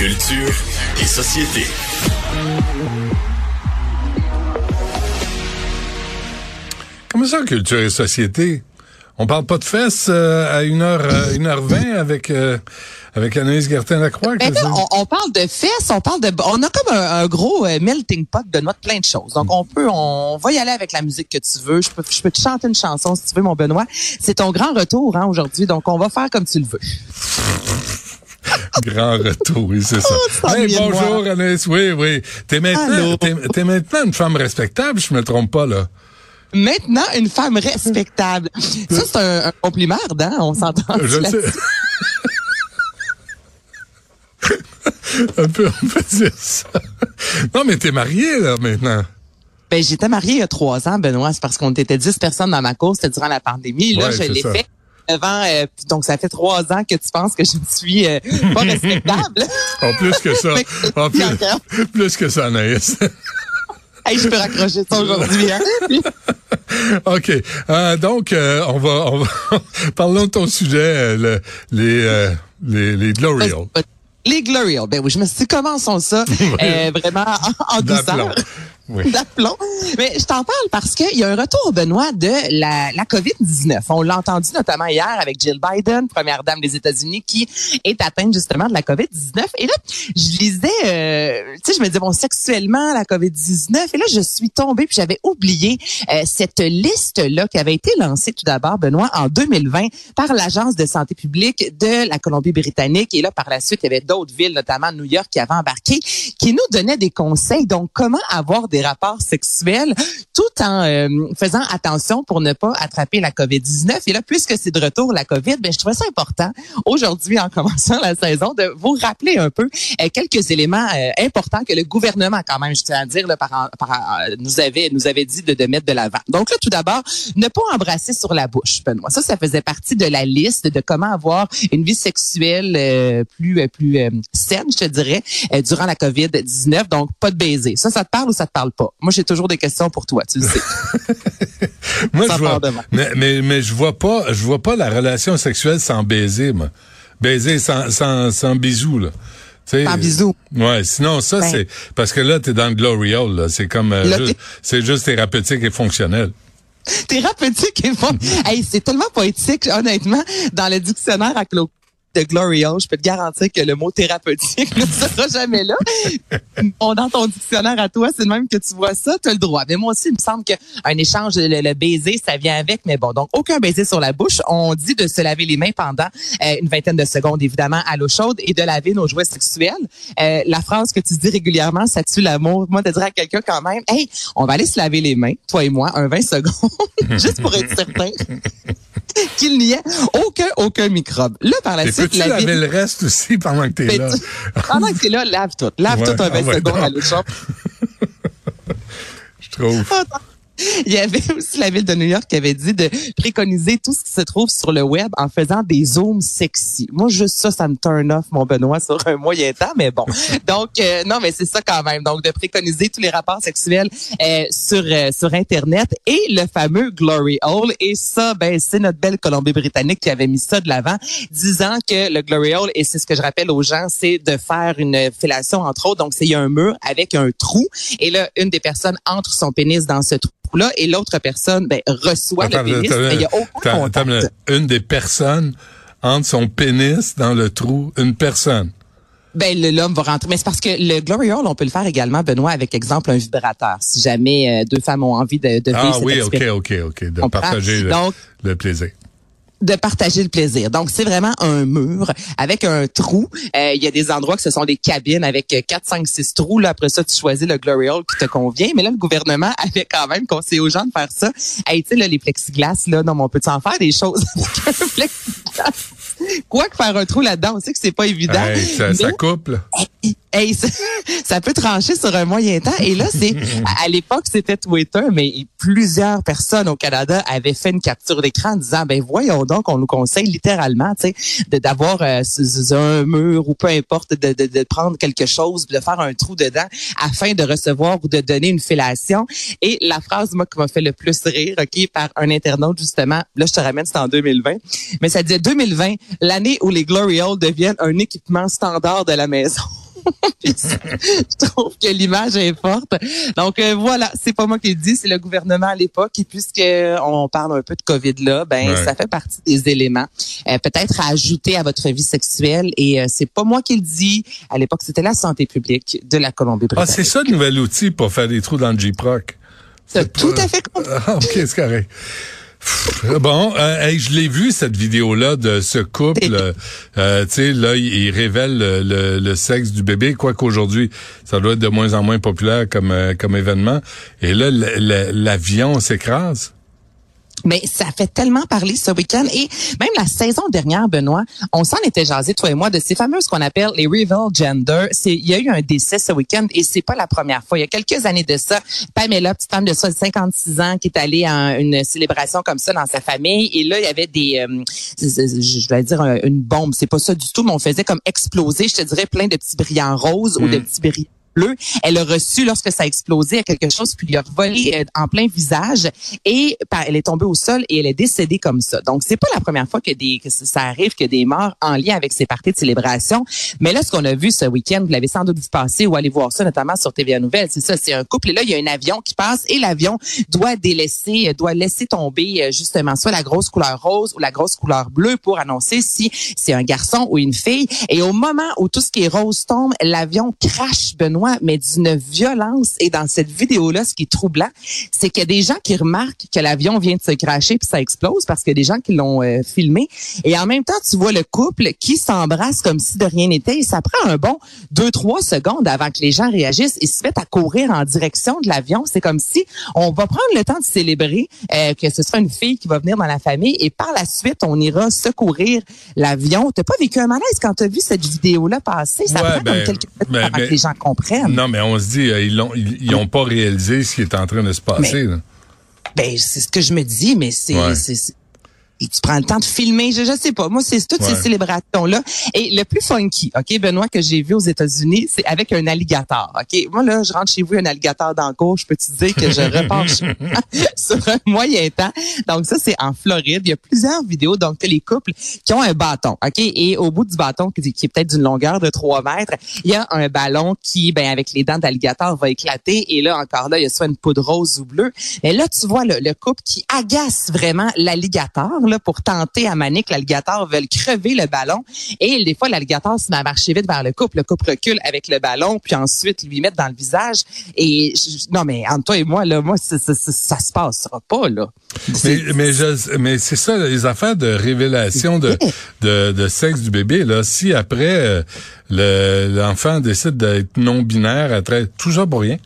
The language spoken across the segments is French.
Culture et société. Comment ça, culture et société? On parle pas de fesses euh, à 1h, 1h20 avec, euh, avec Anaïs Gertin-Lacroix? Ben là, on, on, parle de fesses, on parle de... On a comme un, un gros euh, melting pot de notre plein de choses. Donc, on peut... On va y aller avec la musique que tu veux. Je peux, je peux te chanter une chanson si tu veux, mon Benoît. C'est ton grand retour hein, aujourd'hui. Donc, on va faire comme tu le veux. Grand retour, oui, c'est ça. Oh, hey, bonjour, Anaïs. Oui, oui. T'es maintenant, t'es, t'es maintenant une femme respectable, je me trompe pas, là. Maintenant, une femme respectable. Ça, c'est un, un compliment ardent, on s'entend. Je sais. on, peut, on peut dire ça. Non, mais t'es mariée, là, maintenant. Ben, j'étais mariée il y a trois ans, Benoît. C'est parce qu'on était dix personnes dans ma course. C'était durant la pandémie. Là, Ouais, je l'ai ça. fait. Euh, donc ça fait trois ans que tu penses que je suis euh, pas respectable. En plus que ça. En plus, que ça, Anaïs. hey, je peux raccrocher ça aujourd'hui. Hein? OK. Euh, donc, euh, on va, on va parlons de ton sujet, euh, le- les, les, les Glory Hole. Les Glory Hole. Ben oui, je me suis dit, commençons ça vraiment en, en douceur. Oui. d'aplomb. Mais je t'en parle parce qu'il y a un retour, Benoît, de la, la COVID-19. On l'a entendu notamment hier avec Jill Biden, première dame des États-Unis, qui est atteinte justement de la COVID-19. Et là, je lisais, euh, tu sais, je me disais, bon, sexuellement, la COVID-19. Et là, je suis tombée, puis j'avais oublié euh, cette liste-là qui avait été lancée tout d'abord, Benoît, en 2020 par l'Agence de santé publique de la Colombie-Britannique. Et là, par la suite, il y avait d'autres villes, notamment New York, qui avaient embarqué, qui nous donnaient des conseils. Donc, comment avoir des rapports sexuels tout en euh, faisant attention pour ne pas attraper la COVID-19. Et là, puisque c'est de retour la COVID, ben, je trouvais ça important aujourd'hui, en commençant la saison, de vous rappeler un peu euh, quelques éléments euh, importants que le gouvernement, quand même, je tiens à dire, là, par, par- euh, nous avait nous avait dit de, de mettre de l'avant. Donc là, tout d'abord, ne pas embrasser sur la bouche, Benoît. Ça, ça faisait partie de la liste de comment avoir une vie sexuelle euh, plus euh, plus saine, je te dirais, durant la COVID-19. Donc, pas de baiser. Ça, ça te parle ou ça te parle pas? Moi, j'ai toujours des questions pour toi, tu le sais. Moi, je vois, mais, mais, mais je vois pas, je vois pas la relation sexuelle sans baiser, moi. Baiser sans, sans, sans bisous, là. Tu sais, Sans bisous. Ouais, sinon ça Ben. c'est parce que là t'es dans le glory hole là, c'est comme euh, juste- c'est juste thérapeutique et fonctionnel. thérapeutique et fun. hey, c'est tellement poétique, honnêtement, dans le dictionnaire à Claude de Glory Hole, je peux te garantir que le mot thérapeutique ne sera jamais là. Bon, dans ton dictionnaire à toi, c'est le même que tu vois ça, tu as le droit. Mais moi aussi, il me semble qu'un échange, le, le baiser, ça vient avec. Mais bon, donc aucun baiser sur la bouche. On dit de se laver les mains pendant euh, une vingtaine de secondes, évidemment, à l'eau chaude et de laver nos jouets sexuels. Euh, la phrase que tu dis régulièrement, ça tue l'amour. Moi, de dire à quelqu'un quand même, hey, on va aller se laver les mains, toi et moi, un 20 secondes, juste pour être certain qu'il n'y ait aucun, aucun microbe. Là, par la suite, peux-tu la laver le reste aussi pendant que t'es là? tu- pendant que t'es là, lave tout. Lave Ouais, tout un 20 ah ouais, secondes à l'eau. Je trouve. Il y avait aussi la ville de New York qui avait dit de préconiser tout ce qui se trouve sur le web en faisant des zooms sexy. Moi, juste ça, ça me turn off, mon Benoît, sur un moyen temps, mais bon. Donc, euh, non, mais c'est ça quand même. Donc, de préconiser tous les rapports sexuels euh, sur euh, sur Internet et le fameux Glory Hole. Et ça, ben, c'est notre belle Colombie-Britannique qui avait mis ça de l'avant, disant que le Glory Hole, et c'est ce que je rappelle aux gens, c'est de faire une fellation, entre autres. Donc, c'est il y a un mur avec un trou. Et là, une des personnes entre son pénis dans ce trou là et l'autre personne ben, reçoit Attends, le pénis, mais il n'y a aucun contact. une des personnes entre son pénis dans le trou, une personne. Ben, l'homme va rentrer. Mais c'est parce que le Glory Hole, on peut le faire également, Benoît, avec exemple un vibrateur. Si jamais euh, deux femmes ont envie de, de vivre Ah cette oui, ok, ok, ok, de partager le, Donc, le plaisir. De partager le plaisir. Donc, c'est vraiment un mur avec un trou. Euh, Il y a des endroits que ce sont des cabines avec euh, 4, 5, 6 trous. Là, après ça, tu choisis le Glory Hole qui te convient. Mais là, le gouvernement avait quand même conseillé aux gens de faire ça. Hey, tu sais, les plexiglas, là, non, mais on peut en faire des choses? Quoi que faire un trou là-dedans, on sait que c'est pas évident. Hey, ça, ça Mais- là. Hey, ça, ça peut trancher sur un moyen temps. Et là, c'est à à l'époque, c'était Twitter, mais plusieurs personnes au Canada avaient fait une capture d'écran en disant, ben voyons donc, on nous conseille littéralement, tu sais, d'avoir euh, un mur ou peu importe, de, de, de prendre quelque chose, de faire un trou dedans afin de recevoir ou de donner une fellation. Et la phrase, moi, qui m'a fait le plus rire, ok, par un internaute justement, là, je te ramène, c'est en 2020, mais ça disait 2020, l'année où les Glory Hole deviennent un équipement standard de la maison. Je trouve que l'image est forte. Donc euh, voilà, c'est pas moi qui le dis, c'est le gouvernement à l'époque. Et puisque on parle un peu de Covid là, ben ça fait partie des éléments euh, peut-être à ajouter à votre vie sexuelle. Et euh, c'est pas moi qui le dis. À l'époque, c'était la santé publique de la Colombie-Britannique. Ah, c'est ça le nouvel outil pour faire des trous dans le J-Proc. Tout à fait compris. Ah, ok, c'est correct. Bon, euh, je l'ai vu cette vidéo-là de ce couple. Euh, tu sais, là, il, révèle le, sexe du bébé, quoi qu'aujourd'hui, ça doit être de moins en moins populaire comme euh, comme événement. Et là, l'avion s'écrase. Mais ça fait tellement parler ce week-end et même la saison dernière, Benoît, on s'en était jasé toi et moi de ces fameuses qu'on appelle les reveal gender. C'est il y a eu un décès ce week-end et c'est pas la première fois. Il y a quelques années de ça, Pamela, petite femme de 56 ans, qui est allée à une célébration comme ça dans sa famille et là il y avait des, euh, je vais dire une bombe. C'est pas ça du tout, mais on faisait comme exploser, je te dirais, plein de petits brillants roses ou de mm. petits brillants elle a reçu, lorsque ça a explosé, quelque chose qui lui a volé euh, en plein visage et elle est tombée au sol et elle est décédée comme ça. Donc, c'est pas la première fois que, des, que ça arrive que des morts en lien avec ces parties de célébration. Mais là, ce qu'on a vu ce week-end, vous l'avez sans doute vu passer ou aller voir ça, notamment sur TVA Nouvelle, c'est ça, c'est un couple et là, il y a un avion qui passe et l'avion doit délaisser, euh, doit laisser tomber euh, justement soit la grosse couleur rose ou la grosse couleur bleue pour annoncer si c'est un garçon ou une fille. Et au moment où tout ce qui est rose tombe, l'avion crache, Benoît, mais d'une violence. Et dans cette vidéo-là, ce qui est troublant, c'est qu'il y a des gens qui remarquent que l'avion vient de se cracher puis ça explose parce qu'il y a des gens qui l'ont euh, filmé. Et en même temps, tu vois le couple qui s'embrasse comme si de rien n'était. Et ça prend un bon deux, trois secondes avant que les gens réagissent et se mettent à courir en direction de l'avion. C'est comme si on va prendre le temps de célébrer euh, que ce sera une fille qui va venir dans la famille et par la suite, on ira secourir l'avion. T'as pas vécu un malaise quand tu as vu cette vidéo-là passer? Ça prend comme ben, quelques minutes ben, avant que les gens comprennent. Non, mais on se dit, euh, ils n'ont ils, pas réalisé ce qui est en train de se passer. ben, c'est ce que je me dis, mais c'est et tu prends le temps de filmer, je, je sais pas. Moi, c'est toutes ces célébrations-là. Et le plus funky, OK, Benoît, que j'ai vu aux États-Unis, c'est avec un alligator. OK, moi, là, je rentre chez vous, un alligator dans le cours, je peux te dire que je repars sur un moyen temps? Donc, ça, c'est en Floride. Il y a plusieurs vidéos. Donc, tu les couples qui ont un bâton, OK? Et au bout du bâton, qui, est peut-être d'une longueur de 3 mètres, il y a un ballon qui, ben, avec les dents d'alligator, va éclater. Et là, encore là, il y a soit une poudre rose ou bleue. Et là, tu vois le, le couple qui agace vraiment l'alligator pour tenter à Manic, l'alligator veulent crever le ballon. Et des fois, l'alligator se met à marcher vite vers le couple. Le couple recule avec le ballon, puis ensuite lui mettre dans le visage. Et non, mais entre toi et moi, là, moi, ça, ça, ça, se passera pas, là. Mais, mais, mais c'est ça, les affaires de révélation de, de, de, sexe du bébé, là. Si après, euh, l'enfant décide d'être non-binaire, tout ça pour rien.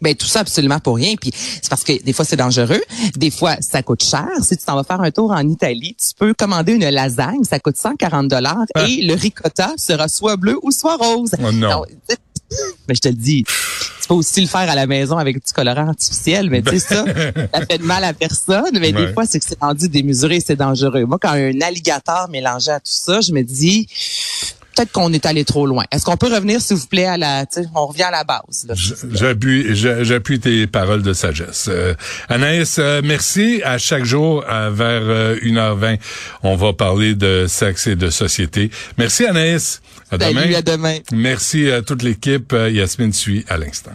Ben tout ça absolument pour rien. Puis c'est parce que des fois c'est dangereux, des fois ça coûte cher. Si tu t'en vas faire un tour en Italie, tu peux commander une lasagne, ça coûte 140 dollars ah. et le ricotta sera soit bleu ou soit rose. Oh non. mais je te le dis, tu peux aussi le faire à la maison avec du colorant artificiel, mais tu sais ça, ça fait de mal à personne. Mais des fois c'est que c'est rendu démesuré, c'est dangereux. Moi quand un alligator mélangé à tout ça, je me dis peut-être qu'on est allé trop loin. Est-ce qu'on peut revenir, s'il vous plaît, à la, on revient à la base. J'appuie, j'appuie tes paroles de sagesse. Euh, Anaïs, euh, merci. À chaque jour, à vers 1h20, euh, on va parler de sexe et de société. Merci Anaïs. À demain. à demain. Merci à toute l'équipe. Yasmine suit à l'instant.